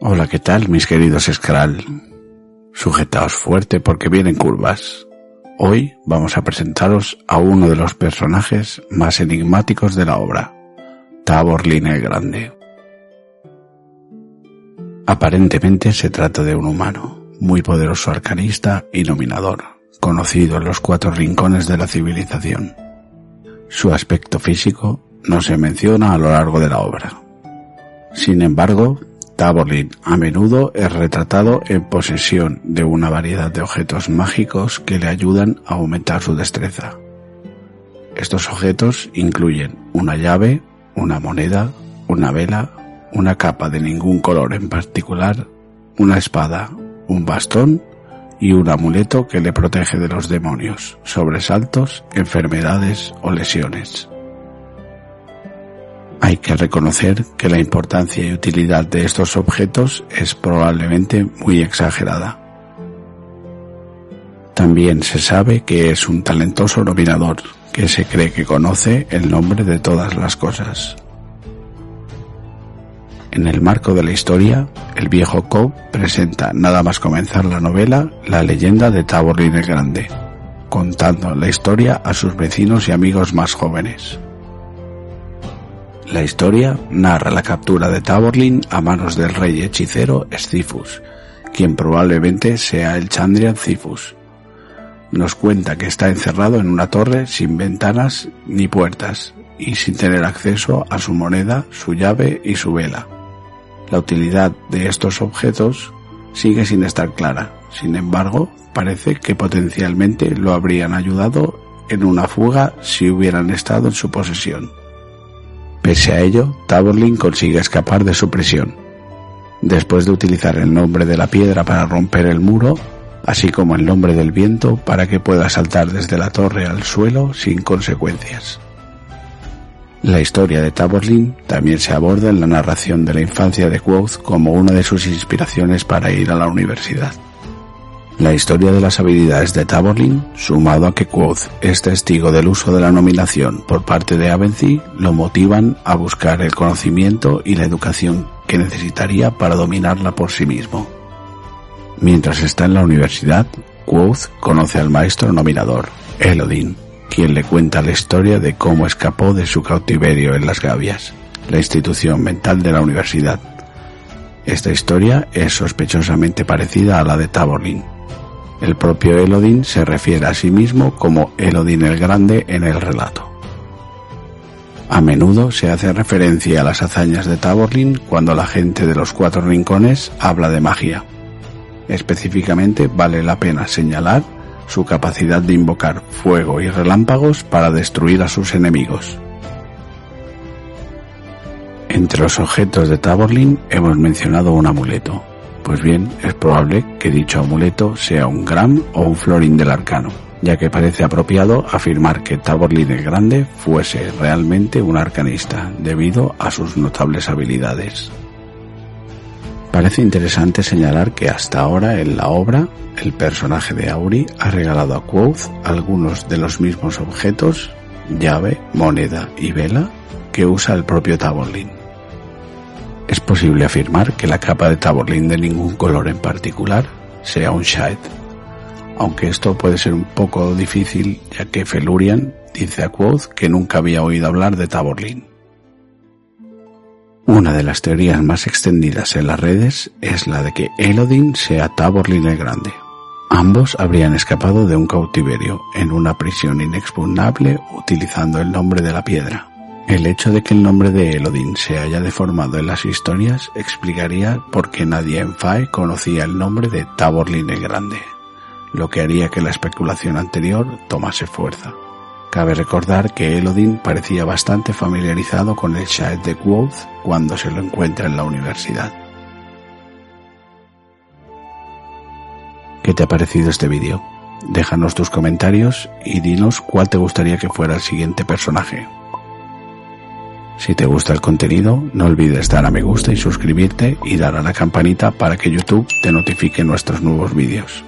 Hola, ¿qué tal, mis queridos Skral? Sujetaos fuerte porque vienen curvas. Hoy vamos a presentaros a uno de los personajes más enigmáticos de la obra, Taborlin el Grande. Aparentemente se trata de un humano, muy poderoso arcanista y nominador, conocido en los cuatro rincones de la civilización. Su aspecto físico no se menciona a lo largo de la obra. Sin embargo, Taborlin a menudo es retratado en posesión de una variedad de objetos mágicos que le ayudan a aumentar su destreza. Estos objetos incluyen una llave, una moneda, una vela, una capa de ningún color en particular, una espada, un bastón y un amuleto que le protege de los demonios, sobresaltos, enfermedades o lesiones. Hay que reconocer que la importancia y utilidad de estos objetos es probablemente muy exagerada. También se sabe que es un talentoso nominador, que se cree que conoce el nombre de todas las cosas. En el marco de la historia, el viejo Cobb presenta nada más comenzar la novela la leyenda de Taborlin el Grande, contando la historia a sus vecinos y amigos más jóvenes. La historia narra la captura de Taborlin a manos del rey hechicero Scifus, quien probablemente sea el Chandrian Cifus. Nos cuenta que está encerrado en una torre sin ventanas ni puertas y sin tener acceso a su moneda, su llave y su vela. La utilidad de estos objetos sigue sin estar clara. Sin embargo, parece que potencialmente lo habrían ayudado en una fuga si hubieran estado en su posesión. Pese a ello, Taborlin consigue escapar de su prisión. Después de utilizar el nombre de la piedra para romper el muro, así como el nombre del viento para que pueda saltar desde la torre al suelo sin consecuencias. La historia de Taborlin también se aborda en la narración de la infancia de Quoth como una de sus inspiraciones para ir a la universidad. La historia de las habilidades de Taborlin, sumado a que Quoth es testigo del uso de la nominación por parte de Avency, lo motivan a buscar el conocimiento y la educación que necesitaría para dominarla por sí mismo. Mientras está en la universidad, Quoth conoce al maestro nominador, Elodin, quien le cuenta la historia de cómo escapó de su cautiverio en las Gavias, la institución mental de la universidad. Esta historia es sospechosamente parecida a la de Taborlin, el propio Elodin se refiere a sí mismo como Elodin el Grande en el relato. A menudo se hace referencia a las hazañas de Taborlin cuando la gente de los cuatro rincones habla de magia. Específicamente vale la pena señalar su capacidad de invocar fuego y relámpagos para destruir a sus enemigos. Entre los objetos de Taborlin hemos mencionado un amuleto, pues bien, es probable que dicho amuleto sea un gram o un florín del arcano, ya que parece apropiado afirmar que Taborlin el Grande fuese realmente un arcanista, debido a sus notables habilidades. Parece interesante señalar que hasta ahora en la obra el personaje de Auri ha regalado a Quoth algunos de los mismos objetos, llave, moneda y vela, que usa el propio Taborlin. Es posible afirmar que la capa de Taborlin de ningún color en particular sea un Shade, aunque esto puede ser un poco difícil ya que Felurian dice a Quoth que nunca había oído hablar de Taborlin. Una de las teorías más extendidas en las redes es la de que Elodin sea Taborlin el Grande. Ambos habrían escapado de un cautiverio en una prisión inexpugnable utilizando el nombre de la piedra. El hecho de que el nombre de Elodin se haya deformado en las historias explicaría por qué nadie en Fae conocía el nombre de Taborlin el Grande, lo que haría que la especulación anterior tomase fuerza. Cabe recordar que Elodin parecía bastante familiarizado con el Shaed de Quoth cuando se lo encuentra en la universidad. ¿Qué te ha parecido este vídeo? Déjanos tus comentarios y dinos cuál te gustaría que fuera el siguiente personaje. Si te gusta el contenido, no olvides dar a me gusta y suscribirte y dar a la campanita para que YouTube te notifique nuestros nuevos vídeos.